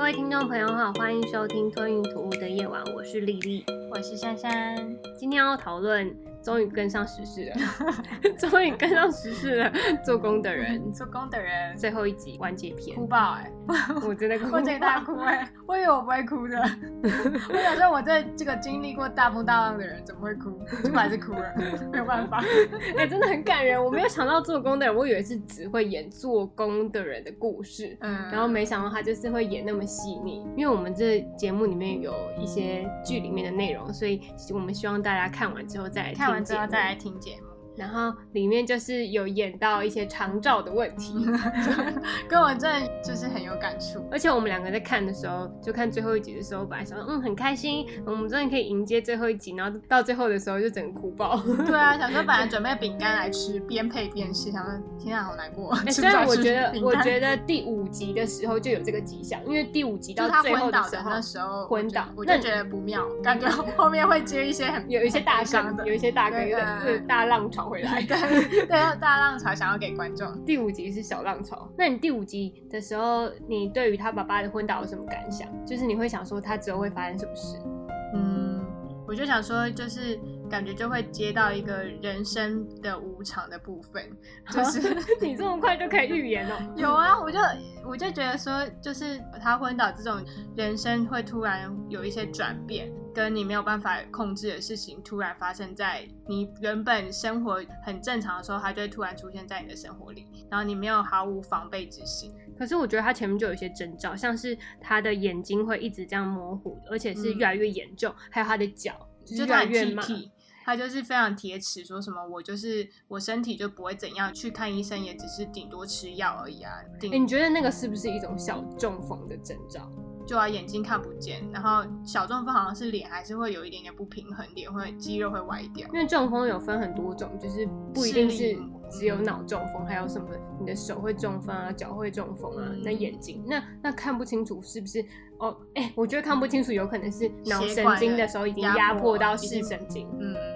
各位听众朋友好，欢迎收听吞云吐雾的夜晚，我是丽丽，我是珊珊。今天要讨论，终于跟上时事了，终于跟上时事了。做工的人，做工的人，最后一集完结篇，哭爆哎！我真的哭，我真的哭哎！我以为我不会哭的，我想说我在这个经历过大风大浪的人怎么会哭？结果还是哭了，没有办法。哎，真的很感人。我没有想到做工的人，我以为是只会演做工的人的故事，嗯，然后没想到他就是会演那么细腻。因为我们这节目里面有一些剧里面的内容，所以我们希望大家看完之后再来看完之后再来听节目。然后里面就是有演到一些长照的问题 跟我真的就是很有感触。而且我们两个在看的时候，就看最后一集的时候，本来想说嗯很开心，我们终于可以迎接最后一集，然后到最后的时候就整个哭爆。对啊，想说本来准备饼干来吃，边配边吃，想说天啊好难过。虽然我觉得我觉得第五集的时候就有这个迹象，因为第五集到最后的时候昏倒，我就觉得不妙，感觉后面会接一些很有一些大伤的，有一些大哥的大浪潮。回来，对对，大浪潮想要给观众。第五集是小浪潮，那你第五集的时候，你对于他爸爸的昏倒有什么感想？就是你会想说他之后会发生什么事？嗯，我就想说，就是感觉就会接到一个人生的无常的部分，就 是你这么快就可以预言哦？有啊，我就我就觉得说，就是他昏倒这种人生会突然有一些转变。跟你没有办法控制的事情突然发生在你原本生活很正常的时候，它就会突然出现在你的生活里，然后你没有毫无防备之心。可是我觉得他前面就有一些征兆，像是他的眼睛会一直这样模糊，而且是越来越严重，还有他的脚就越来越慢。他就是非常铁齿，说什么我就是我身体就不会怎样，去看医生也只是顶多吃药而已啊。你觉得那个是不是一种小中风的征兆？就啊，眼睛看不见，然后小中风好像是脸还是会有一点点不平衡，脸会肌肉会歪掉。因为中风有分很多种，就是不一定是只有脑中风，还有什么你的手会中风啊，脚会中风啊，那眼睛那那看不清楚是不是？哦，哎，我觉得看不清楚有可能是脑神经的时候已经压迫到视神经。嗯嗯。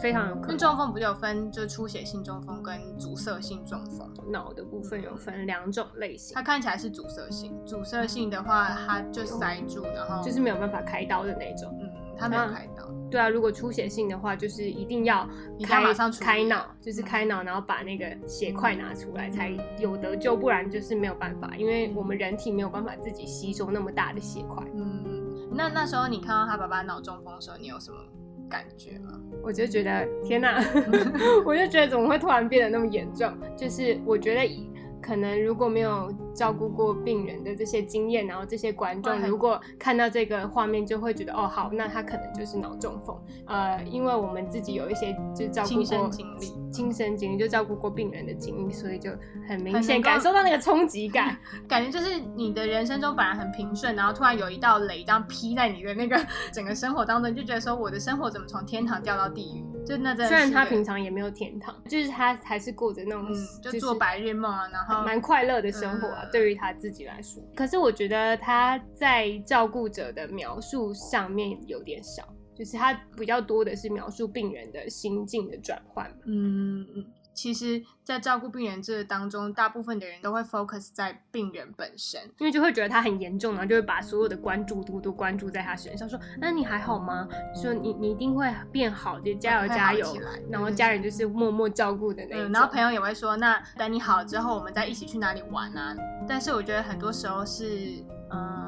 非常有可能。中风不就有分，就出血性中风跟阻塞性中风。脑的部分有分两种类型。它看起来是阻塞性，阻塞性的话，它就塞住，然后就是没有办法开刀的那种。嗯，它没有开刀。对啊，如果出血性的话，就是一定要开开脑，就是开脑，然后把那个血块拿出来才有得救，不然就是没有办法，因为我们人体没有办法自己吸收那么大的血块。嗯，那那时候你看到他爸爸脑中风的时候，你有什么？感觉吗？我就觉得天哪，我就觉得怎么会突然变得那么严重？就是我觉得。可能如果没有照顾过病人的这些经验，然后这些观众如果看到这个画面，就会觉得哦好，那他可能就是脑中风。呃，因为我们自己有一些就照顾过经历，亲身经历就照顾过病人的经历，所以就很明显感受到那个冲击感，感觉就是你的人生中本来很平顺，然后突然有一道雷这样劈在你的那个 整个生活当中，就觉得说我的生活怎么从天堂掉到地狱？就那虽然他平常也没有天堂，就是他还是过着那种就做白日梦啊，然后。蛮快乐的生活啊，对于他自己来说。可是我觉得他在照顾者的描述上面有点少，就是他比较多的是描述病人的心境的转换。嗯嗯。其实，在照顾病人这当中，大部分的人都会 focus 在病人本身，因为就会觉得他很严重，然后就会把所有的关注度都关注在他身上，说：“那你还好吗？说你你一定会变好就，加油加油。”然后家人就是默默照顾的那种。然后朋友也会说：“那等你好之后，我们再一起去哪里玩啊？”但是我觉得很多时候是。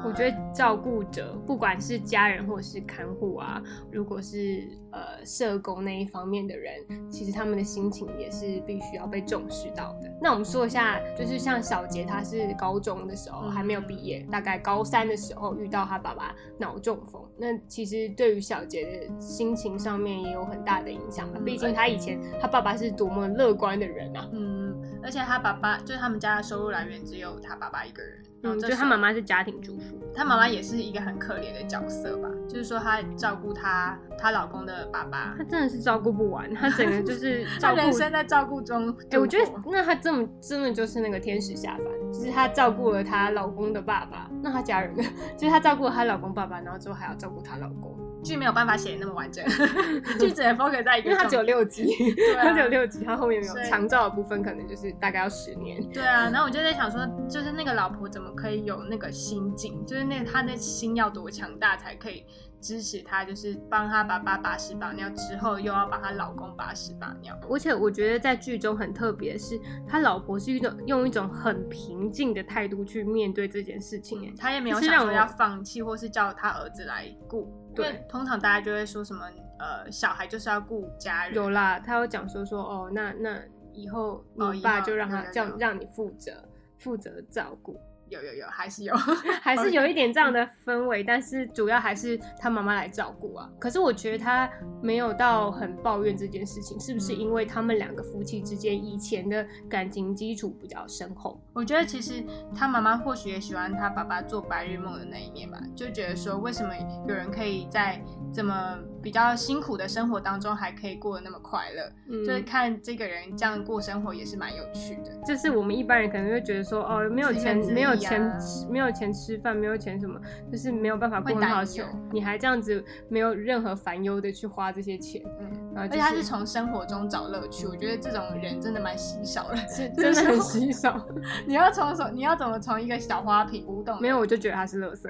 我觉得照顾者，不管是家人或者是看护啊，如果是呃社工那一方面的人，其实他们的心情也是必须要被重视到的。那我们说一下，就是像小杰，他是高中的时候还没有毕业，大概高三的时候遇到他爸爸脑中风。那其实对于小杰的心情上面也有很大的影响吧。毕竟他以前他爸爸是多么乐观的人啊。嗯，而且他爸爸就是他们家的收入来源只有他爸爸一个人。嗯，就他妈妈是家庭主妇，他妈妈也是一个很可怜的角色吧。就是说，她照顾她她老公的爸爸，她真的是照顾不完，她整个就 是照顾人生在照顾中。哎，我觉得那她这么真的就是那个天使下凡，就是她照顾了她老公的爸爸，那她家人呢？就是她照顾了她老公爸爸，然后之后还要照顾她老公。剧没有办法写的那么完整，剧只能 focus 在一个，因为它只有六集，对啊它只有六集，它后面没有长照的部分，可能就是大概要十年。对啊，然后我就在想说，就是那个老婆怎么可以有那个心境，就是那个她的心要多强大才可以支持他，就是帮她爸爸把屎把尿之后，又要帮他老公把屎把尿。而且我觉得在剧中很特别的是，他老婆是一种用一种很平静的态度去面对这件事情。哎，他也没有就是让我想说要放弃，或是叫他儿子来顾。对通常大家就会说什么，呃，小孩就是要顾家人。有啦，他有讲说说哦，那那以后你爸就让他这样让你负责负责照顾，有有有，还是有，还是有一点这样的氛围，但是主要还是他妈妈来照顾啊。可是我觉得他没有到很抱怨这件事情，是不是嗯因为他们两个夫妻之间以前的感情基础比较深厚？我觉得其实他妈妈或许也喜欢他爸爸做白日梦的那一面吧，就觉得说为什么有人可以在这么比较辛苦的生活当中还可以过得那么快乐，嗯就是看这个人这样过生活也是蛮有趣的。就是我们一般人可能会觉得说，哦，没有钱没有钱啊吃，没有钱吃饭，没有钱什么，就是没有办法过会很好生活，你还这样子没有任何烦忧的去花这些钱，嗯，然后、就而且他是从生活中找乐趣，我觉得这种人真的蛮稀少的。真的很稀少。你要从什你要怎么从一个小花瓶无动没有，我就觉得他是乐色。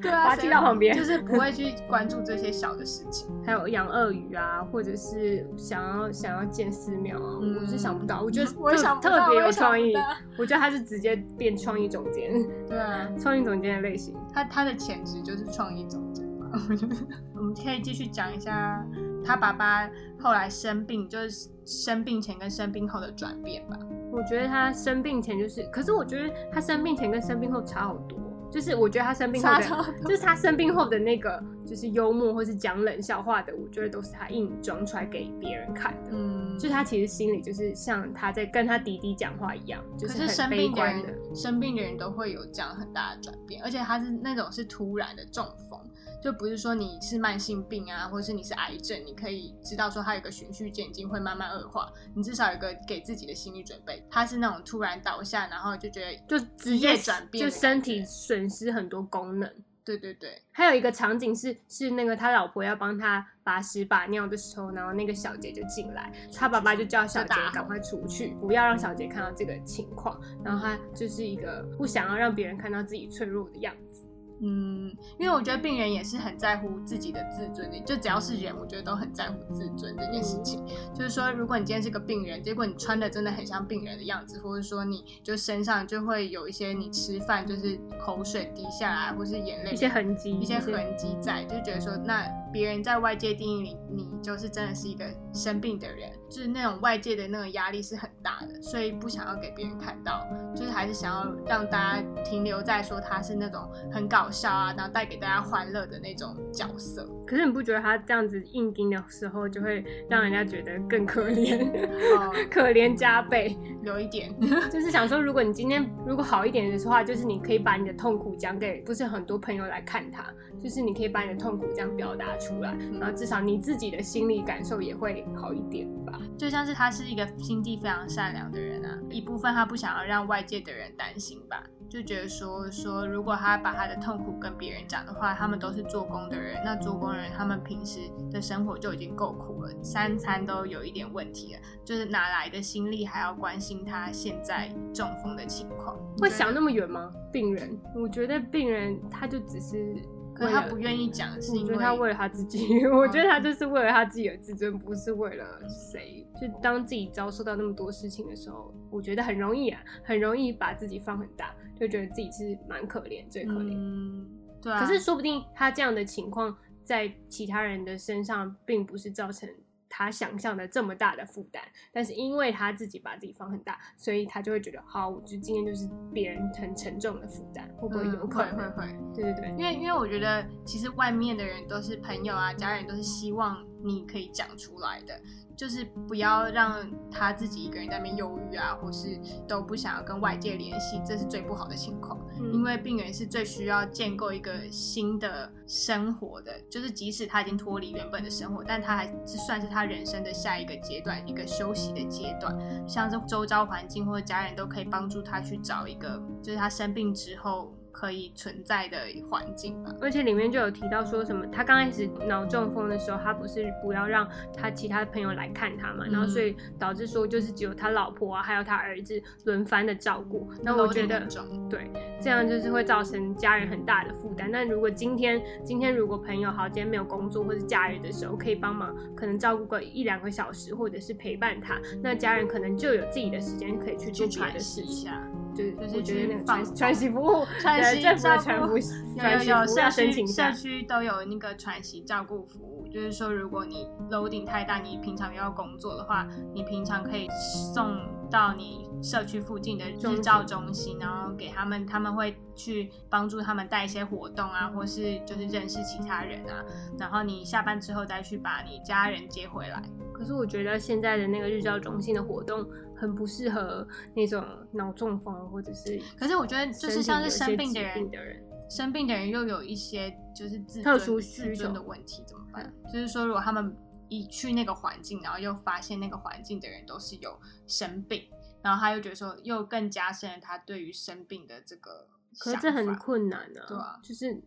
对啊，把它谁踢到旁边就是不会去关注这些小的事情。还有养鳄鱼啊，或者是想要想要建寺庙啊，嗯我是想不到。我觉得特想特别有创意。我觉得他是直接变创意总监，对啊，创意总监的类型。他他的潜质就是创意总监嘛，我觉得我们可以继续讲一下他爸爸后来生病，就是生病前跟生病后的转变吧。我觉得他生病前就是，可是我觉得他生病前跟生病后差好多。就是我觉得他生病后的，就是他生病后的那个，就是幽默或是讲冷笑话的，我觉得都是他硬装出来给别人看的。嗯，就是他其实心里就是像他在跟他弟弟讲话一样，就是很悲生病的观的。人，生病的人都会有这样很大的转变，而且他是那种是突然的中风，就不是说你是慢性病啊，或者是你是癌症，你可以知道说它有个循序渐进，会慢慢恶化，你至少有个给自己的心理准备。他是那种突然倒下，然后就觉得就直接转变就身体损失很多功能。对对对，还有一个场景是，是那个他老婆要帮他把屎把尿的时候，然后那个小杰就进来，他爸爸就叫小杰赶快出去，不要让小杰看到这个情况。然后他就是一个不想要让别人看到自己脆弱的样子。嗯，因为我觉得病人也是很在乎自己的自尊的，就只要是人，我觉得都很在乎自尊这件事情。就是说，如果你今天是个病人，结果你穿的真的很像病人的样子，或者说你就身上就会有一些你吃饭就是口水滴下来，或是眼泪一些痕迹，一些痕迹在，就觉得说，那别人在外界定义里，你就是真的是一个生病的人，就是那种外界的那个压力是很大的，所以不想要给别人看到，就是还是想要让大家停留在说他是那种很搞笑啊，然后带给大家欢乐的那种角色。可是你不觉得他这样子硬盯的时候，就会让人家觉得更可怜，哦，可怜加倍？有一点，就是想说，如果你今天如果好一点的话，就是你可以把你的痛苦讲给不是很多朋友来看他，就是你可以把你的痛苦这样表达出来，然后至少你自己的心理感受也会好一点吧。就像是他是一个心地非常善良的人啊，一部分他不想要让外界的人担心吧，就觉得说说如果他把他的痛苦跟别人讲的话，他们都是做工的人，那做工人他们平时的生活就已经够苦了，三餐都有一点问题了，就是哪来的心力还要关心他现在中风的情况？会想那么远吗？病人，我觉得病人他就只是可是他不愿意讲，是因为他为了他自己，我觉得他就是为了他自己的自尊，不是为了谁。就当自己遭受到那么多事情的时候，我觉得很容易啊，很容易把自己放很大，就觉得自己是蛮可怜，最可怜。嗯，对啊，可是说不定他这样的情况在其他人的身上，并不是造成他想象的这么大的负担，但是因为他自己把自己放很大，所以他就会觉得，好，我就今天就是别人很沉重的负担，会不会有嗯可能？会会会。对对对，因为因为我觉得，其实外面的人都是朋友啊，家人都是希望你可以讲出来的，就是不要让他自己一个人在那边忧郁啊，或是都不想要跟外界联系，这是最不好的情况。嗯因为病人是最需要建构一个新的生活的，就是即使他已经脱离原本的生活，但他还是算是他人生的下一个阶段，一个休息的阶段。像是周遭环境或者家人都可以帮助他去找一个，就是他生病之后可以存在的环境吧。而且里面就有提到说什么，他刚开始脑中风的时候，他不是不要让他其他朋友来看他嘛，然后所以导致说就是只有他老婆啊，还有他儿子轮番的照顾。那我觉得对，这样就是会造成家人很大的负担。那如果今天今天如果朋友好，今天没有工作或者假日的时候，可以帮忙可能照顾个一两个小时，或者是陪伴他，那家人可能就有自己的时间可以去做别的事情。就是就是觉得那个传传习服务，传习政府照传服有 有社区。社区都有那个喘息照顾服务，就是说如果你楼顶太大，你平常又要工作的话，你平常可以送到你社区附近的日照中心，然后给他们，他们会去帮助他们带一些活动啊，或是就是认识其他人啊，然后你下班之后再去把你家人接回来。可是我觉得现在的那个日照中心的活动很不适合那种脑中风或者是可是我觉得就是像是生病的人生病的人又有一些就是特殊自需求尊的问题怎么办？就是说，如果他们一去那个环境，然后又发现那个环境的人都是有生病，然后他又觉得说，又更加深了他对于生病的这个可是这很困难啊。对啊就是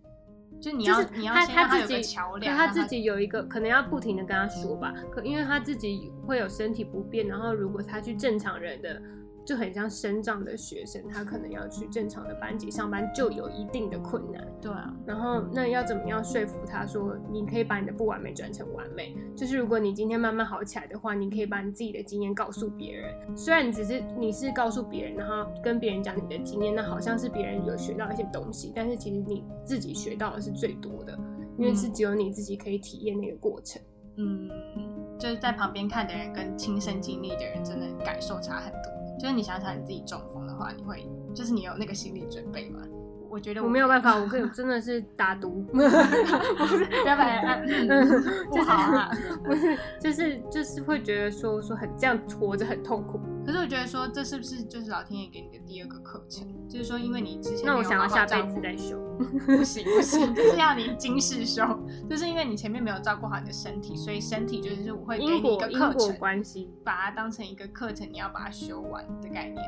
就你要、就是你要他他自己，可桥梁，他自己有一个可能要不停的跟他说吧，可因为他自己会有身体不便，然后如果他去正常人的。就很像生长的学生，他可能要去正常的班级上班，就有一定的困难。对啊，然后那要怎么样说服他说，你可以把你的不完美转成完美？就是如果你今天慢慢好起来的话，你可以把你自己的经验告诉别人。虽然你只是你是告诉别人，然后跟别人讲你的经验，那好像是别人有学到一些东西，但是其实你自己学到的是最多的，因为是只有你自己可以体验那个过程。嗯，就是在旁边看的人跟亲身经历的人，真的感受差很多。就是你想想你自己中风的话，你会就是你有那个心理准备吗？我觉得我没有办法，我跟 真的是打赌，不要不好啊。不是，就是就是会觉得说说很这样活着很痛苦。可是我觉得说，这是不是就是老天爷给你的第二个课程？就是说，因为你之前那我想要下辈子再修。不行不行，就是要你今世修，就是因为你前面没有照顾好你的身体，所以身体就是会给你一个课程，关系，把它当成一个课程，你要把它修完的概念。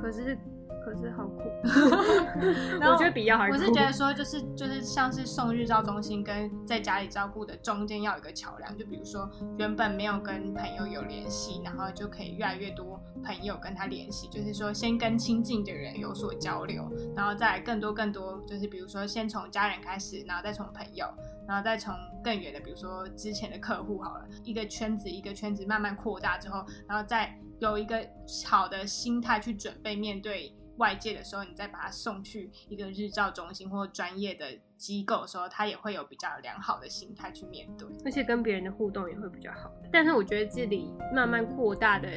可是可是好苦，然后我觉得比较还苦。我是觉得说，就是就是像是送日照中心跟在家里照顾的中间要有一个桥梁，就比如说原本没有跟朋友有联系，然后就可以越来越多朋友跟他联系，就是说先跟亲近的人有所交流，然后再更多更多，就是比如说先从家人开始，然后再从朋友，然后再从更远的，比如说之前的客户好了，一个圈子一个圈子慢慢扩大之后，然后再有一个好的心态去准备面对外界的时候，你再把他送去一个日照中心或专业的机构的时候，他也会有比较良好的心态去面对。而且跟别人的互动也会比较好。但是我觉得这里慢慢扩大的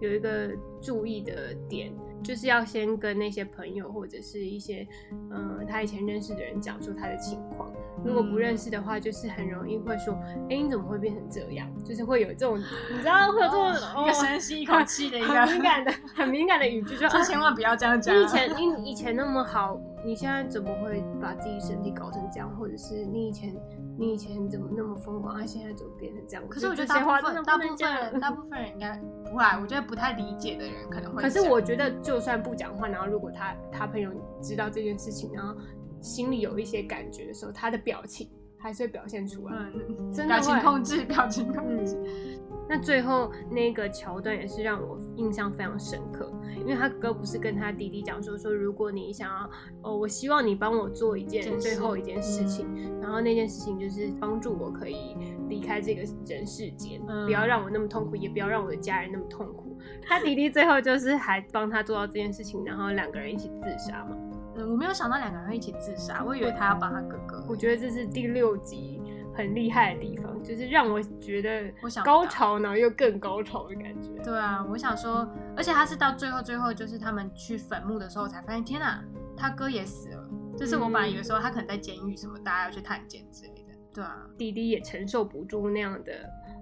有一个注意的点，就是要先跟那些朋友或者是一些嗯、呃他以前认识的人讲说他的情况。如果不认识的话，就是很容易会说，哎、你怎么会变成这样？就是会有这种，你知道会有这种、一个深吸一口气的一个很敏感的、很敏感的语句，就就千万不要这样讲。你以 前你以前那么好，你现在怎么会把自己身体搞成这样？或者是你以前你以前怎么那么疯狂，啊，现在怎么变成这样？可是我觉得大部分大部分人 大部分人应该不会啊，我觉得不太理解的人可能会可。是我觉得，就算不讲话，然后如果他他朋友知道这件事情，然后心里有一些感觉的时候，他的表情还是会表现出来。嗯，真的表情控制，表情控嗯制。，那最后那个桥段也是让我印象非常深刻，因为他哥哥不是跟他弟弟讲说说，如果你想要，哦，我希望你帮我做一件最后一件事情，然后那件事情就是帮助我可以离开这个人世间，嗯不要让我那么痛苦，也不要让我的家人那么痛苦。他弟弟最后就是还帮他做到这件事情，然后两个人一起自杀嘛。嗯，我没有想到两个人会一起自杀，我以为他要帮他哥哥。我觉得这是第六集很厉害的地方，就是让我觉得我想高潮，然后又更高潮的感觉。对啊，我想说，而且他是到最后最后，就是他们去坟墓的时候才发现，天哪，他哥也死了。就是我本来以为说他可能在监狱什么，大家要去探监之类的。对啊，弟弟也承受不住那样的，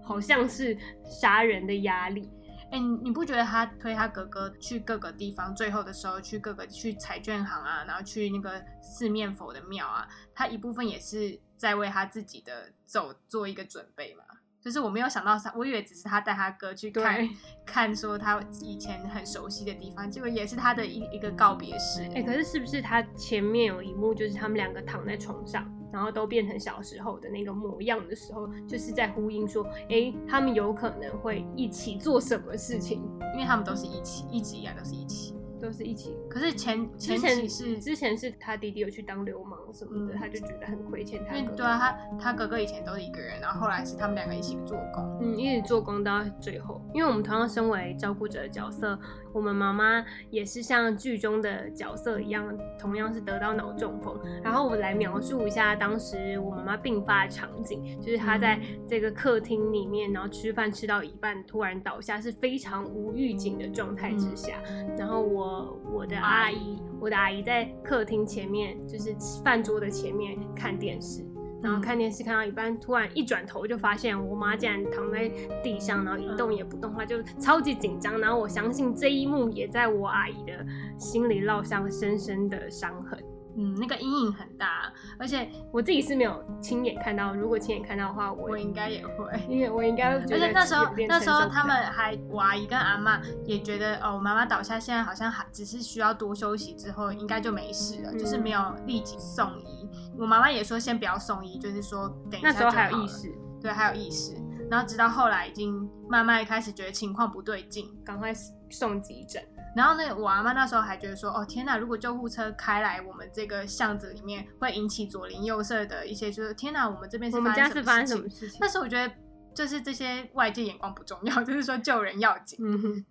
好像是杀人的压力。哎、你你不觉得他推他哥哥去各个地方，最后的时候去各个去彩券行啊，然后去那个四面佛的庙啊，他一部分也是在为他自己的走做一个准备嘛？就是我没有想到他，我以为只是他带他哥去看看说他以前很熟悉的地方，结果也是他的一一个告别式。哎、可是是不是他前面有一幕，就是他们两个躺在床上，然后都变成小时候的那个模样的时候，就是在呼应说，哎、他们有可能会一起做什么事情，因为他们都是一起，一直以来都是一起。都是一起。可是前前之前期是之前是他弟弟有去当流氓什么的，嗯他就觉得很亏欠他哥哥。因为对啊，他他哥哥以前都是一个人，然后后来是他们两个一起做工。嗯，一直做工到最后，因为我们同样身为照顾者的角色，我们妈妈也是像剧中的角色一样，同样是得到脑中风。然后我来描述一下当时我妈妈病发的场景，就是她在这个客厅里面，然后吃饭吃到一半突然倒下，是非常无预警的状态之下。然后我我的阿姨，我的阿姨在客厅前面，就是饭桌的前面看电视。然后看电视看到一半，突然一转头就发现我妈竟然躺在地上，然后一动也不动，她就超级紧张。然后我相信这一幕也在我阿姨的心里烙上深深的伤痕。嗯，那个阴影很大，而且我自己是没有亲眼看到，如果亲眼看到的话，我我应该也会。因为我应该会觉得而且那时候那时候他们还，我阿姨跟阿妈也觉得哦，我妈妈倒下，现在好像还只是需要多休息之后应该就没事了，嗯就是没有立即送医。我妈妈也说先不要送医，就是说等一下还有意识，对，还有意识。然后直到后来已经慢慢开始觉得情况不对劲，赶快送急诊。然后呢，我阿妈那时候还觉得说，哦天哪，如果救护车开来我们这个巷子里面，会引起左邻右舍的一些，就是天哪，我们这边是我们家是发生什么事情那？时候我觉得，就是这些外界眼光不重要，就是说救人要紧。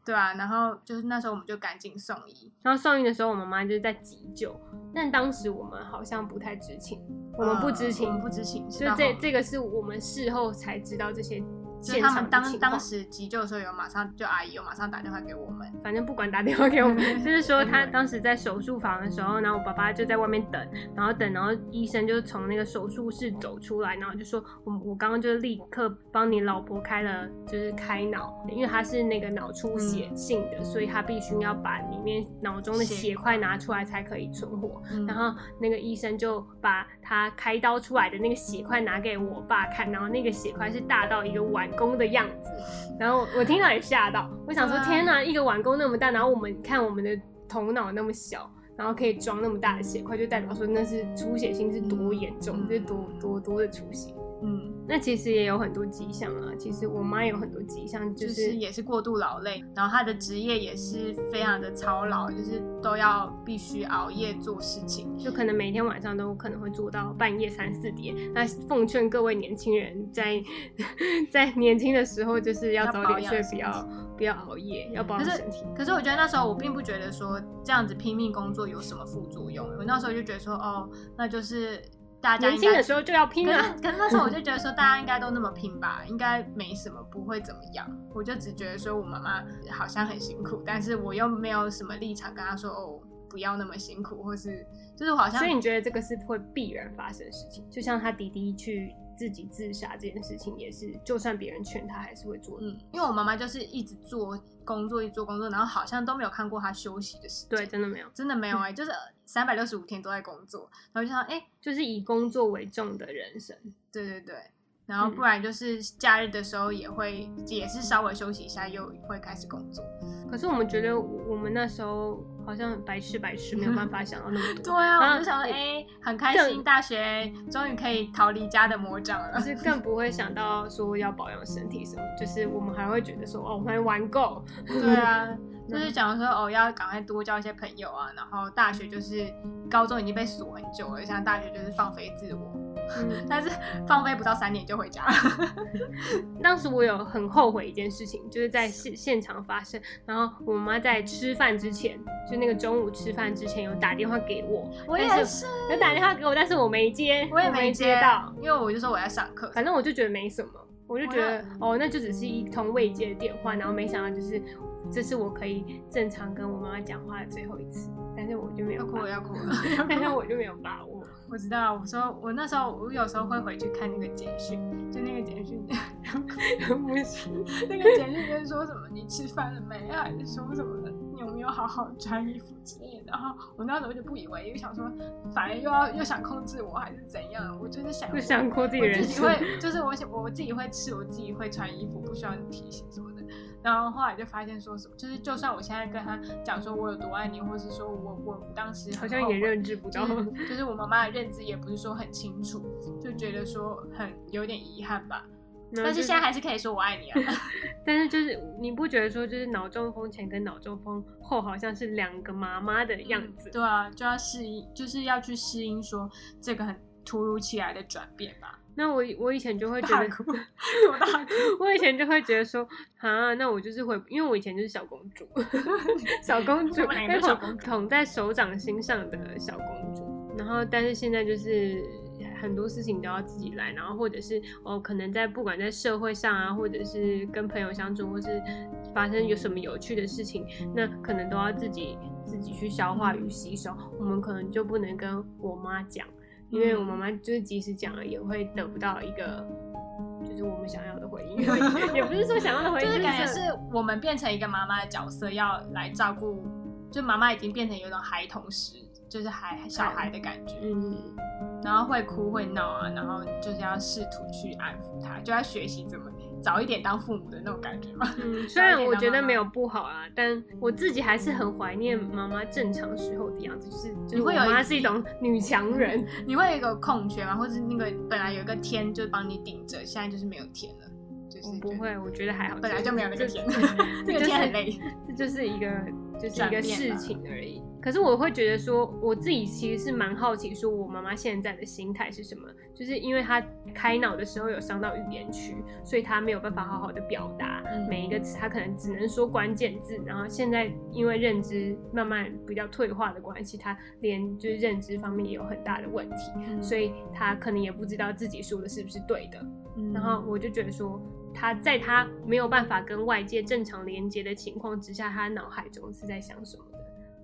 对啊。然后就是那时候我们就赶紧送医，然后送医的时候，我妈妈就是在急救，但当时我们好像不太知情，我们不知情，呃我们不知情，所以这这个是我们事后才知道这些就是他们当当时急救的时候有马上就阿姨有马上打电话给我们，反正不管打电话给我们，就是说他当时在手术房的时候，然后我爸爸就在外面等，然后等，然后医生就从那个手术室走出来，然后就说我我刚刚就立刻帮你老婆开了就是开脑，因为他是那个脑出血性的，所以他必须要把里面脑中的血血块拿出来才可以存活。嗯然后那个医生就把他开刀出来的那个血块拿给我爸看，然后那个血块是大到一个碗公的样子，然后我听到也吓到，我想说天哪，一个碗公那么大，然后我们看我们的头脑那么小，然后可以装那么大的血块，就代表说那是出血性是多严重，是多多多的出血。嗯，那其实也有很多迹象啊，其实我妈有很多迹象，就就是是也是过度劳累，然后她的职业也是非常的操劳，就是都要必须熬夜做事情。就可能每天晚上都可能会做到半夜三四点。那奉劝各位年轻人在在年轻的时候，就是要要早点睡，不要不要熬夜，要保养可是身体。可是我觉得那时候我并不觉得说这样子拼命工作有什么副作用，我那时候就觉得说哦，那就是大家年轻的时候就要拼可是啊！可是那时候我就觉得说，大家应该都那么拼吧，应该没什么，不会怎么样。我就只觉得说我妈妈好像很辛苦，但是我又没有什么立场跟她说哦，不要那么辛苦，或是就是我好像所以你觉得这个是会必然发生的事情？就像他弟弟去自己自杀这件事情，也是就算别人劝他，还是会做。嗯，因为我妈妈就是一直做工作，一直做工作，然后好像都没有看过她休息的时间。对，真的没有，真的没有哎、就是三百六十五天都在工作，然后就想哎、就是以工作为重的人生。对对对，然后嗯不然就是假日的时候也会，也是稍微休息一下，又会开始工作。可是我们觉得我们那时候好像白痴白痴，没有办法想到那么多 对。啊，我就想说，哎、很开心，大学终于可以逃离家的魔掌了就。是更不会想到说要保养身体什么，就是我们还会觉得说哦，我们还玩够，对啊，就是讲说哦，要赶快多交一些朋友啊。然后大学就是高中已经被锁很久了，像大学就是放飞自我，嗯，但是放飞不到三年就回家了。当时我有很后悔一件事情，就是在现现场发生。然后我妈在吃饭之前，就那个中午吃饭之前有打电话给我，我也但是，有打电话给我，但是我没接，我也没接到。，因为我就说我在上课。反正我就觉得没什么，我就觉得哦，那就只是一通未接的电话，然后没想到就是这是我可以正常跟我妈妈讲话的最后一次，但是我就没有要哭了要哭了，但是我就没有把握。我知道，我说我那时候我有时候会回去看那个简讯，就那个简讯，不是，那个简讯就是说什么你吃饭了没，还是说什么的，你有没有好好穿衣服之类的。然后我那时候就不以为意，想说反而又要又想控制我还是怎样，我就是想不想过。自己会，就是我想我自己会吃，我自己会穿衣服，不需要你提醒什么的。然后后来就发现说什么，就是就算我现在跟他讲说我有多爱你，或是说我我当时好像也认知不到。就是就是我妈妈的认知也不是说很清楚，就觉得说很有点遗憾吧。但是现在还是可以说我爱你啊。但是就是你不觉得说，就是脑中风前跟脑中风后好像是两个妈妈的样子？对啊，就要适应，就是要去适应说这个很突如其来的转变吧。那我我以前就会觉得，我以前就会觉得说，啊，那我就是会，因为我以前就是小公主，小公主 我们两个被捧都小公主捧在手掌心上的小公主。然后，但是现在就是很多事情都要自己来，然后或者是哦，可能在不管在社会上啊，或者是跟朋友相处，或是发生有什么有趣的事情，那可能都要自己自己去消化与吸收。我们可能就不能跟我妈讲。因为我妈妈就是即使讲了，也会得不到一个就是我们想要的回应，也不是说想要的回应，就是感觉是我们变成一个妈妈的角色，要来照顾，就妈妈已经变成有种孩童时，就是孩小孩的感觉，嗯，然后会哭会闹啊，然后就是要试图去安抚他，就要学习怎么早一点当父母的那种感觉嘛。嗯，虽然我觉得没有不好啊，但我自己还是很怀念妈妈正常时候的样子，就是就是我会有一妈是一种女强人，你会有一个空缺吗？或者是那个本来有一个天就帮你顶着，现在就是没有天了，就是我不会，我觉得还好，本来就没有那个天这，个天很累。这就是一个就是一个事情而已。可是我会觉得说，我自己其实是蛮好奇，说我妈妈现在的心态是什么？就是因为她开脑的时候有伤到语言区，所以她没有办法好好的表达嗯每一个词，她可能只能说关键字。然后现在因为认知慢慢比较退化的关系，她连就是认知方面也有很大的问题，所以她可能也不知道自己说的是不是对的。嗯然后我就觉得说，他在他没有办法跟外界正常连接的情况之下，他脑海中是在想什么的？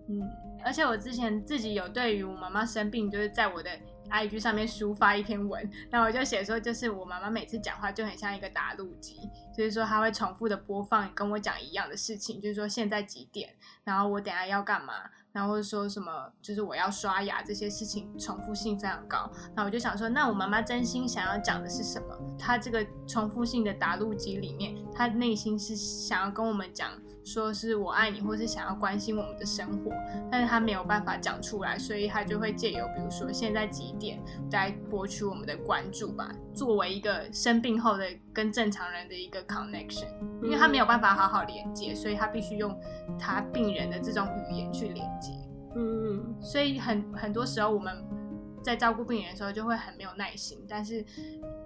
嗯，而且我之前自己有对于我妈妈生病，就是在我的 IG 上面抒发一篇文，然后我就写说，就是我妈妈每次讲话就很像一个打录机，就是说她会重复的播放跟我讲一样的事情，就是说现在几点，然后我等下要干嘛，然后说什么，就是我要刷牙这些事情重复性非常高。那我就想说，那我妈妈真心想要讲的是什么？她这个重复性的打录机里面，她内心是想要跟我们讲。说是我爱你，或是想要关心我们的生活，但是他没有办法讲出来，所以他就会借由比如说现在几点来博取我们的关注吧，作为一个生病后的跟正常人的一个 connection，因为他没有办法好好连接，所以他必须用他病人的这种语言去连接，嗯，所以很很多时候我们在照顾病人的时候就会很没有耐心，但是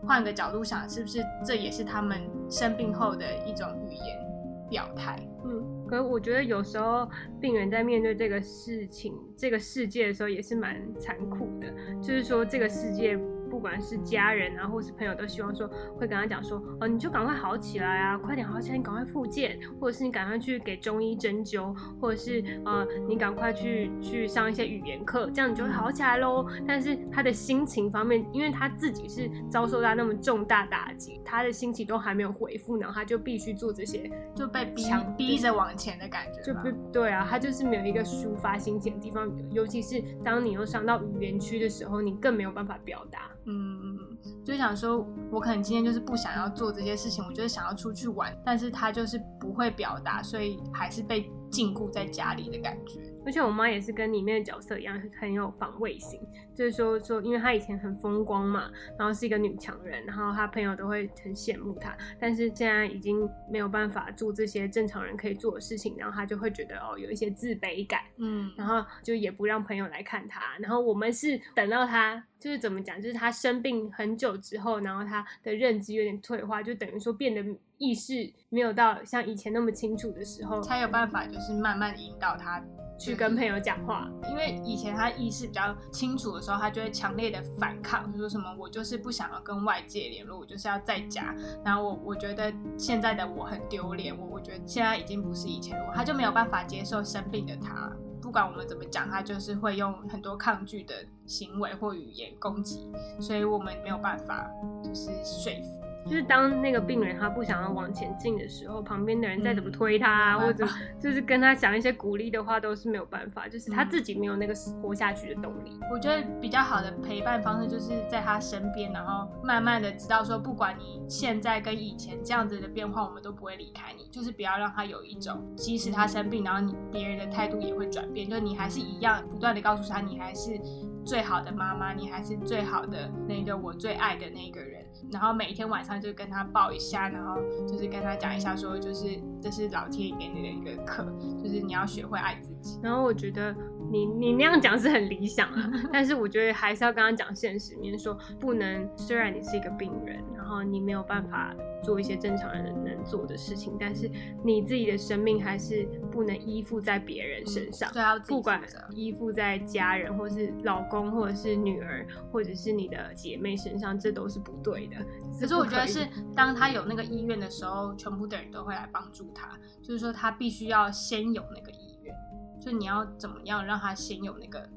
换个角度想，是不是这也是他们生病后的一种语言表态？嗯，可是我觉得有时候病人在面对这个事情、这个世界的时候，也是蛮残酷的。就是说，这个世界不管是家人啊，或是朋友，都希望说会跟他讲说，哦，你就赶快好起来啊，快点好起来，你赶快复健，或者是你赶快去给中医针灸，或者是呃，你赶快去去上一些语言课，这样你就会好起来喽。但是他的心情方面，因为他自己是遭受到那么重大打击，他的心情都还没有恢复，然后他就必须做这些就被逼强逼着往前的感觉，就不对啊，他就是没有一个抒发心情的地方，尤其是当你又伤到语言区的时候，你更没有办法表达。嗯，就想说，我可能今天就是不想要做这些事情，我就是想要出去玩，但是他就是不会表达，所以还是被禁锢在家里的感觉。而且我妈也是跟里面的角色一样，很有防卫心，就是说说，因为她以前很风光嘛，然后是一个女强人，然后她朋友都会很羡慕她，但是现在已经没有办法做这些正常人可以做的事情，然后她就会觉得哦有一些自卑感，嗯，然后就也不让朋友来看她。然后我们是等到她就是怎么讲，就是他生病很久之后，然后他的认知有点退化，就等于说变得意识没有到像以前那么清楚的时候，才有办法就是慢慢引导他去跟朋友讲话。因为以前他意识比较清楚的时候，他就会强烈的反抗，就说什么我就是不想要跟外界联络，我就是要在家。然后我我觉得现在的我很丢脸，我我觉得现在已经不是以前的我，他就没有办法接受生病的他。不管我们怎么讲，他就是会用很多抗拒的行为或语言攻击，所以我们没有办法就是说服。就是当那个病人他不想要往前进的时候，旁边的人再怎么推他或者 就是跟他讲一些鼓励的话，都是没有办法，就是他嗯自己没有那个活下去的动力。我觉得比较好的陪伴方式就是在他身边，然后慢慢的知道说，不管你现在跟以前这样子的变化，我们都不会离开你，就是不要让他有一种，即使他生病，然后你别人的态度也会转变，就你还是一样不断的告诉他，你还是最好的妈妈，你还是最好的那个我最爱的那个人。然后每天晚上就跟他抱一下，然后就是跟他讲一下说，就是这是老天爷给你的一个课，就是你要学会爱自己。然后我觉得你你那样讲是很理想啊，但是我觉得还是要跟他讲现实面，说不能。虽然你是一个病人，然后你没有办法做一些正常人能做的事情，但是你自己的生命还是不能依附在别人身上。对，要不管依附在家人，或是老公，或者是女儿，或者是你的姐妹身上，这都是不对的。可是我觉得是，当他有那个意愿的时候，全部的人都会来帮助他。就是说，他必须要先有那个意愿，就你要怎么样让他先有那个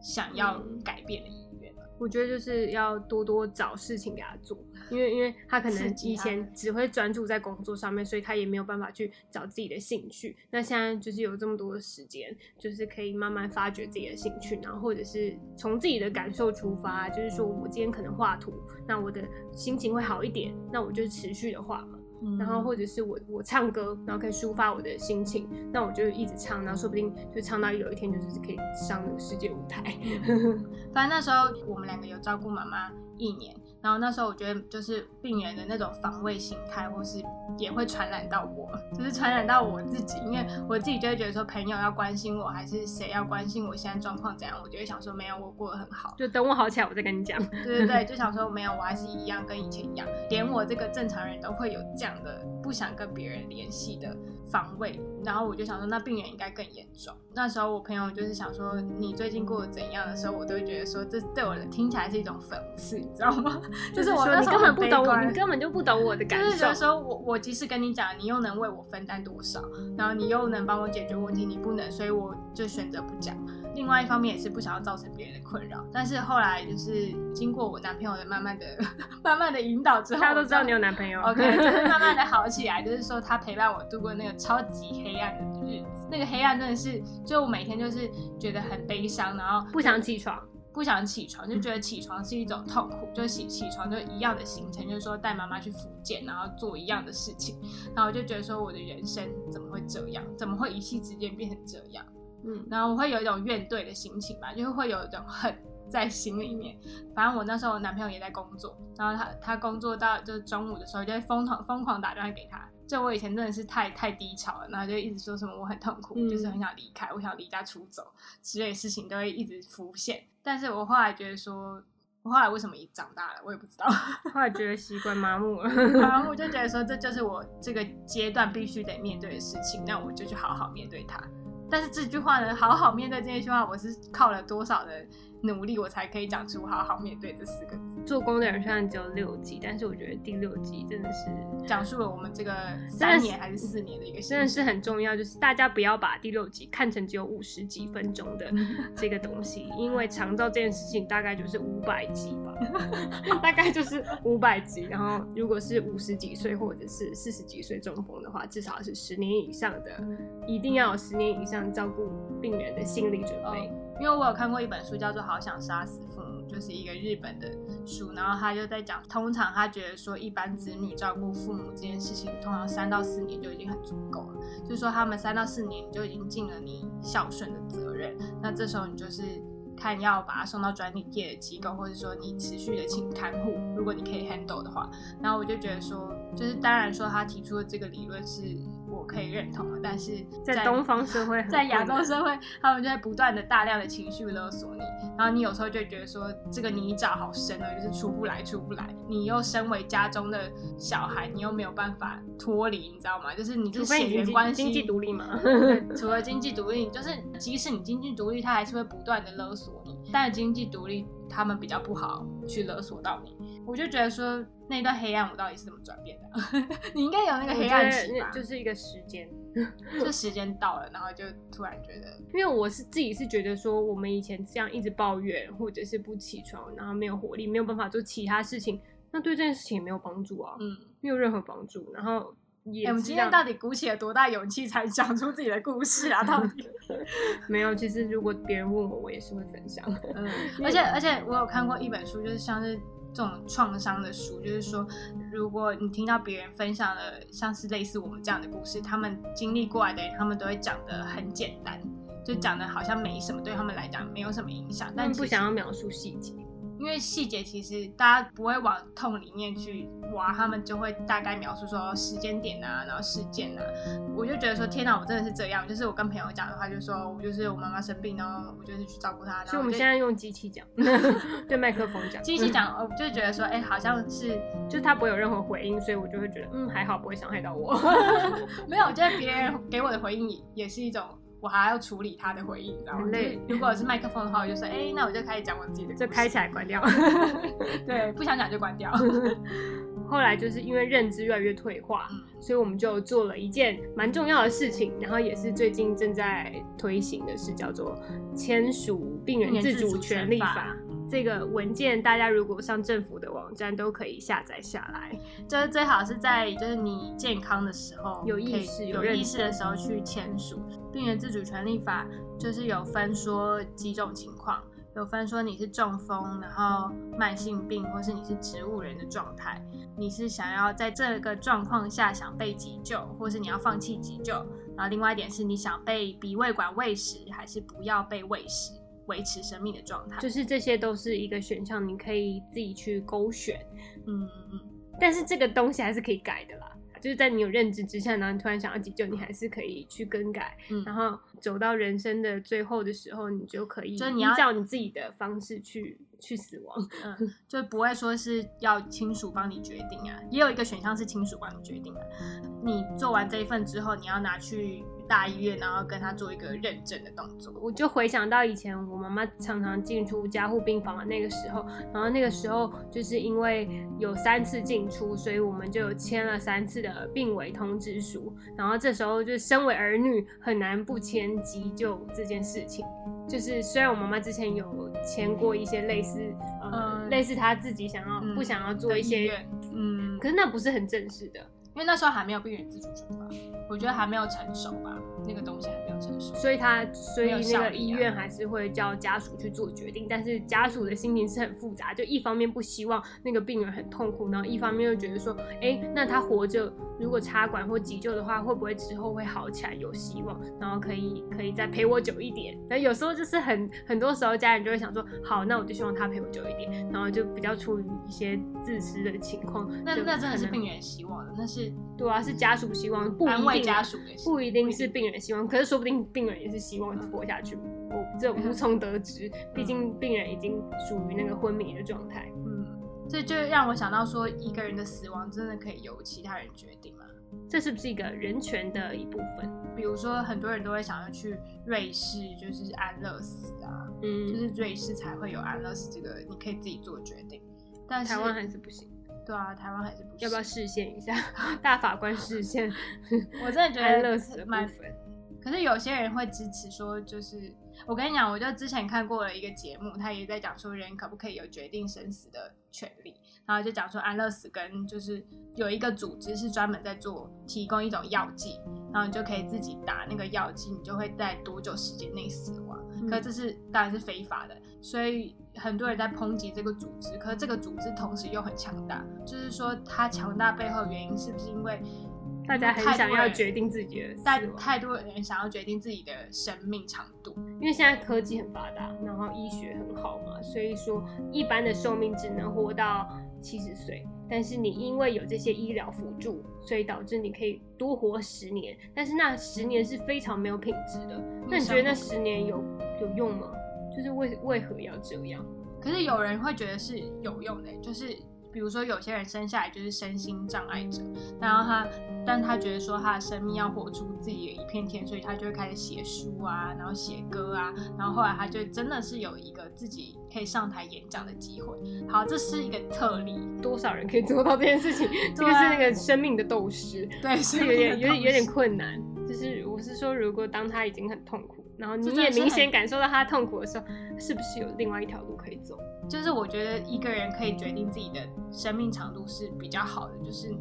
想要嗯改变的意愿。我觉得就是要多多找事情给他做，因为因为他可能以前只会专注在工作上面，所以他也没有办法去找自己的兴趣。那现在就是有这么多的时间，就是可以慢慢发掘自己的兴趣，然后或者是从自己的感受出发，就是说我今天可能画图，那我的心情会好一点，那我就持续的画嘛。嗯然后或者是我我唱歌，然后可以抒发我的心情，那我就一直唱，然后说不定就唱到有一天就是可以上那个世界舞台。反正那时候我们两个有照顾妈妈一年，然后那时候我觉得就是病人的那种防卫心态，或是也会传染到我，就是传染到我自己，因为我自己就会觉得说朋友要关心我，还是谁要关心我现在状况怎样，我就会想说没有，我过得很好。就等我好起来，我再跟你讲。对对对，就想说没有，我还是一样跟以前一样，连我这个正常人都会有这样的不想跟别人联系的防卫，然后我就想说那病人应该更严重。那时候我朋友就是想说你最近过得怎样的时候，我都会觉得说这对我的听起来是一种讽刺，你知道吗？就是我那时候很根本不懂我，你根本就不懂我的感受就是觉得。说我我即使跟你讲，你又能为我分担多少，然后你又能帮我解决问题，你不能，所以我就选择不讲。另外一方面也是不想要造成别人的困扰，但是后来就是经过我男朋友的慢慢的、慢慢的引导之后，大家都知道你有男朋友 OK，就是 慢慢的好起来，就是说他陪伴我度过那个超级黑暗的日子。那个黑暗真的是，就我每天就是觉得很悲伤，然后不想起床。不想起床，就觉得起床是一种痛苦，就是起起床就一样的行程，就是说带妈妈去福建，然后做一样的事情，然后我就觉得说我的人生怎么会这样，怎么会一夕之间变成这样？嗯，然后我会有一种怨怼的心情吧，就是会有一种恨在心里面。反正我那时候我男朋友也在工作，然后他他工作到就是中午的时候，就会疯狂疯狂打电话给他。就我以前真的是太太低潮了，然后就一直说什么我很痛苦，嗯就是很想离开，我想离家出走之类的事情都会一直浮现。但是我后来觉得说，我后来为什么一长大了，我也不知道。后来觉得习惯麻木了。然后我就觉得说，这就是我这个阶段必须得面对的事情，那我就去好好面对它。但是这句话呢，好好面对这一句话，我是靠了多少的努力，我才可以讲出“好好面对”这四个字，做工的人虽然只有六集，但是我觉得第六集真的是讲述了我们这个三年还是四年的一个真的是很重要，就是大家不要把第六集看成只有五十几分钟的嗯 这个东西，因为长照这件事情大概就是五百集吧，大概就是五百集。然后如果是五十几岁或者是四十几岁中风的话，至少是十年以上的，一定要有十年以上照顾病人的心理准备。因为我有看过一本书，叫做《好想杀死父母》，就是一个日本的书，然后他就在讲，通常他觉得说，一般子女照顾父母这件事情，通常三到四年就已经很足够了，就是说他们三到四年就已经尽了你孝顺的责任，那这时候你就是。看要把他送到专利业的机构，或者说你持续的请看护，如果你可以 handle 的话，然后我就觉得说，就是当然说他提出的这个理论是我可以认同的，但是在东方社会 在亚洲社会，他们就会不断的大量的情绪勒索你，然后你有时候就会觉得说这个泥沼好深哦，就是出不来，出不来。你又身为家中的小孩，你又没有办法脱离，你知道吗？就是你是血缘关系，经济独立嘛。除了经济独立，就是即使你经济独立，他还是会不断的勒索你。但是经济独立，他们比较不好去勒索到你。我就觉得说那段黑暗，我到底是怎么转变的？你应该有那个黑暗期吧？就是一个时间。就时间到了，然后就突然觉得，因为我是自己是觉得说，我们以前这样一直抱怨，或者是不起床，然后没有活力，没有办法做其他事情，那对这件事情也没有帮助啊，嗯，没有任何帮助。然后我们今天到底鼓起了多大勇气才讲出自己的故事啊？到底？没有，其实如果别人问我，我也是会分享。嗯，而且而且我有看过一本书，就是像是这种创伤的书，就是说，如果你听到别人分享了像是类似我们这样的故事，他们经历过来的人，他们都会讲的很简单，就讲的好像没什么，对他们来讲没有什么影响，但其实想要描述细节，因为细节其实大家不会往痛里面去挖，他们就会大概描述说时间点啊，然后事件啊。我就觉得说，天哪，我真的是这样。就是我跟朋友讲的话，就说我就是我妈妈生病，然后我就是去照顾她。所以我们现在用机器讲，对麦克风讲，机器讲，我就觉得说，哎、好像是 就是他不会有任何回应，所以我就会觉得，嗯，还好，不会伤害到我。没有，我觉得别人给我的回应也也是一种。我还要处理他的回应，你知道吗？很累如果是麦克风的话，我就说，哎、那我就开始讲我自己的，就开起来关掉。对，不想讲就关掉。后来就是因为认知越来越退化，嗯所以我们就做了一件蛮重要的事情，然后也是最近正在推行的事，叫做签署病人自主权利法。这个文件大家如果上政府的网站都可以下载下来。就是最好是在就是你健康的时候，有意识有意识的时候去签署。病人自主权利法，就是有分说几种情况，有分说你是中风，然后慢性病，或是你是植物人的状态，你是想要在这个状况下想被急救，或是你要放弃急救，然后另外一点是你想被鼻胃管喂食，还是不要被喂食，维持生命的状态。就是这些都是一个选项，你可以自己去勾选。嗯嗯但是这个东西还是可以改的啦，就是在你有认知之下，然后你突然想要急救，你还是可以去更改。嗯然后走到人生的最后的时候，你就可以就是你要依照你自己的方式去去死亡。嗯，就不会说是要亲属帮你决定啊，也有一个选项是亲属帮你决定啊。你做完这一份之后，你要拿去大医院，然后跟他做一个认证的动作。我就回想到以前我妈妈常常进出加护病房的那个时候，然后那个时候就是因为有三次进出，所以我们就有签了三次的病危通知书。然后这时候就身为儿女很难不签急救这件事情。就是虽然我妈妈之前有签过一些类似呃、嗯类似她自己想要、嗯不想要做的一些，嗯，可是那不是很正式的。因为那时候还没有病人自主权法，我觉得还没有成熟吧，那个东西还没有成熟。所以他，所以那个医院还是会叫家属去做决定，但是家属的心情是很复杂，就一方面不希望那个病人很痛苦，然后一方面又觉得说，哎、那他活着如果插管或急救的话，会不会之后会好起来，有希望，然后可以可以再陪我久一点。那有时候就是很很多时候家人就会想说，好，那我就希望他陪我久一点，然后就比较出于一些自私的情况，那那真的是病人希望的，那是对啊，是家属希望，不安慰一定啊家属的不一定是病人希望，可是说不定病人也是希望活下去，我这无从得知。毕竟病人已经属于那个昏迷的状态。嗯，这就让我想到说，一个人的死亡真的可以由其他人决定吗？这是不是一个人权的一部分？比如说，很多人都会想要去瑞士，就是安乐死啊，嗯就嗯，是瑞士才会有安乐死这个，你可以自己做决定。但是台湾还是不行，对啊，台湾还是不行。要不要视线一下？大法官视线 我真的觉得安乐死的部蛮分。可是有些人会支持说，就是我跟你讲，我就之前看过了一个节目，他也在讲说人可不可以有决定生死的权利，然后就讲说安乐死跟就是有一个组织是专门在做提供一种药剂，然后你就可以自己打那个药剂，你就会在多久时间内死亡。嗯可是这是当然是非法的，所以很多人在抨击这个组织。可是这个组织同时又很强大，就是说它强大背后的原因是不是因为大家很想要决定自己的死亡，但太多人想要决定自己的生命长度。因为现在科技很发达，然后医学很好嘛，所以说一般的寿命只能活到七十岁。但是你因为有这些医疗辅助，所以导致你可以多活十年。但是那十年是非常没有品质的。那你觉得那十年有有用吗？就是为为何要这样？可是有人会觉得是有用的，就是比如说有些人生下来就是身心障碍者，然后他，但他觉得说他的生命要活出自己的一片天，所以他就会开始写书啊，然后写歌啊，然后后来他就真的是有一个自己可以上台演讲的机会。好，这是一个特例，多少人可以做到这件事情？这个是那个生命的斗士，对，是有点有点有点困难。就是我是说，如果当他已经很痛苦，然后你也明显感受到他痛苦的时候，是不是有另外一条路可以走？就是我觉得一个人可以决定自己的生命长度是比较好的。就是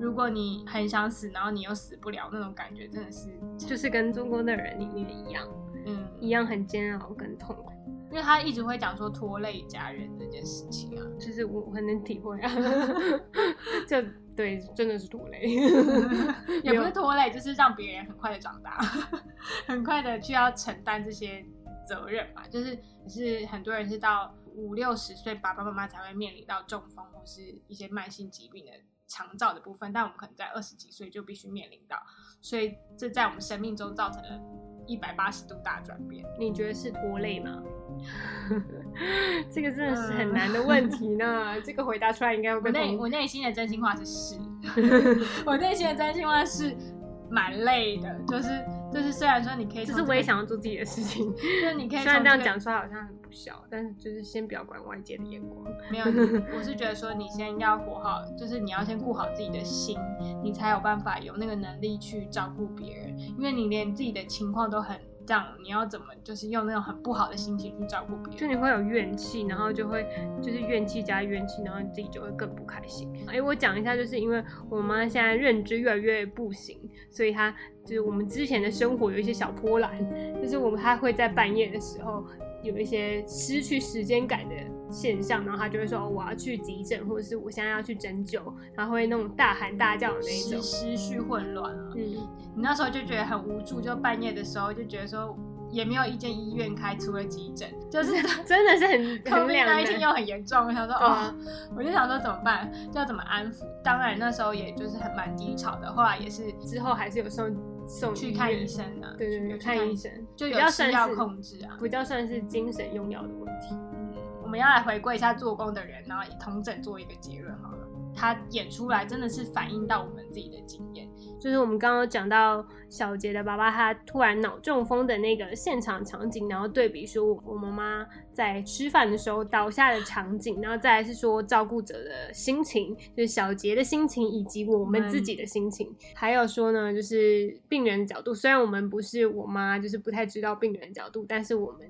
如果你很想死，然后你又死不了，那种感觉真的是，就是跟中国的人里面一样，嗯，一样很煎熬跟痛苦。因为他一直会讲说拖累家人这件事情啊。就是我很能体会啊，就对，真的是拖累，也不是拖累，就是让别人很快的长大，很快的去要承担这些责任嘛。就是是很多人是到五六十岁，爸爸妈妈才会面临到中风或是一些慢性疾病的长照的部分，但我们可能在二十几岁就必须面临到，所以这在我们生命中造成了一百八十度大转变。你觉得是拖累吗？这个真的是很难的问题呢。这个回答出来应该会我内我内心的真心话是是，我内心的真心话是蛮累的，就是就是虽然说你可以就是我也想要做自己的事情，就是你可以虽然这样讲出来好像很不孝，但是就是先不要管外界的眼光。没有，我是觉得说你先要活好，就是你要先顾好自己的心，你才有办法有那个能力去照顾别人。因为你连自己的情况都很这样，你要怎么就是用那种很不好的心情去照顾别人？就你会有怨气，然后就会就是怨气加怨气，然后你自己就会更不开心。哎，我讲一下，就是因为我妈现在认知越来越不行，所以她就是我们之前的生活有一些小波澜，就是我们她会在半夜的时候有一些失去时间感的现象，然后他就会说、哦、我要去急诊，或者是我现在要去针灸，然后会那种大喊大叫的那种。思绪混乱啊！嗯，你那时候就觉得很无助，就半夜的时候就觉得说也没有一间医院开，除了急诊，就是 真的是很 很两那一天又。很严重，我想说啊哦，我就想说怎么办，要怎么安抚？当然那时候也就是很蛮低潮的，后来也是之后还是有送送去看医生啊，对对看医生，就比较有吃药算是控制啊。比较算是精神用药的问题。我们要来回顾一下做工的人，然后以同整做一个结论好了。他演出来真的是反映到我们自己的经验，就是我们刚刚讲到小杰的爸爸他突然脑中风的那个现场场景，然后对比说我妈妈在吃饭的时候倒下的场景，然后再来是说照顾者的心情，就是小杰的心情以及我们自己的心情，还有说呢，就是病人的角度。虽然我们不是我妈，就是不太知道病人的角度，但是我们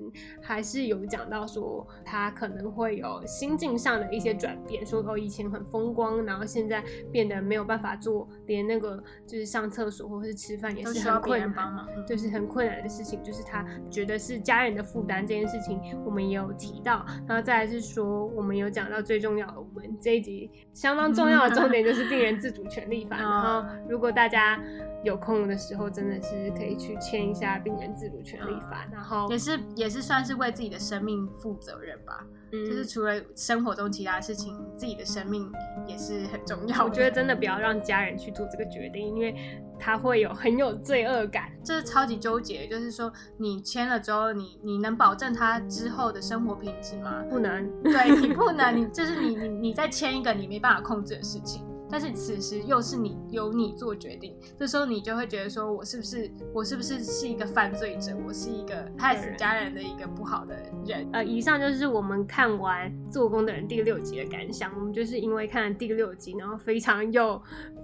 还是有讲到说他可能会有心境上的一些转变，说哦以前很风光。然后现在变得没有办法做，连那个就是上厕所或者是吃饭也是很困难，人帮忙。嗯就是很困难的事情，就是他觉得是家人的负担这件事情，我们也有提到。然后再来是说，我们有讲到最重要的，我们这一集相当重要的重点就是病人自主权利法。然后如果大家有空的时候，真的是可以去签一下病人自主权利法。然后也是也是算是为自己的生命负责任吧。嗯就是除了生活中其他事情，自己的生命也是很重要。我觉得真的不要让家人去做这个决定，因为他会有很有罪恶感。这是超级纠结，就是说你签了之后，你你能保证他之后的生活品质吗？不能，对你不能，你就是你你你在签一个你没办法控制的事情，但是此时又是你由你做决定，这时候你就会觉得说，我是不是我是不是是一个犯罪者，我是一个害死家人的一个不好的人。呃，以上就是我们看完《做工的人》第六集的感想。我们就是因为看了第六集，然后非常有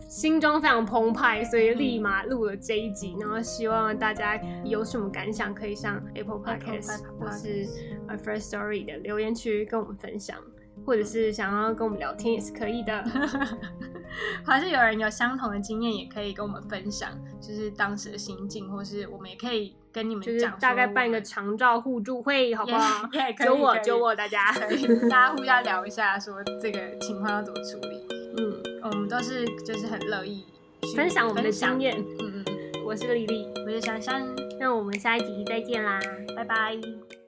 心中非常澎湃，所以立马录了这一集。然后希望大家有什么感想，可以上 Apple Podcast 或是呃 First Story 的留言区跟我们分享，或者是想要跟我们聊天也是可以的。还是有人有相同的经验，也可以跟我们分享，就是当时的心境，或是我们也可以跟你们就是讲，大概办一个长照互助会，好不好？可以揪我可以揪我，大家。大家互相聊一下，说这个情况要怎么处理。嗯，我们都是就是很乐意去分享我们的经验。嗯嗯，我是丽丽，我是珊珊，那我们下一集再见啦，拜拜。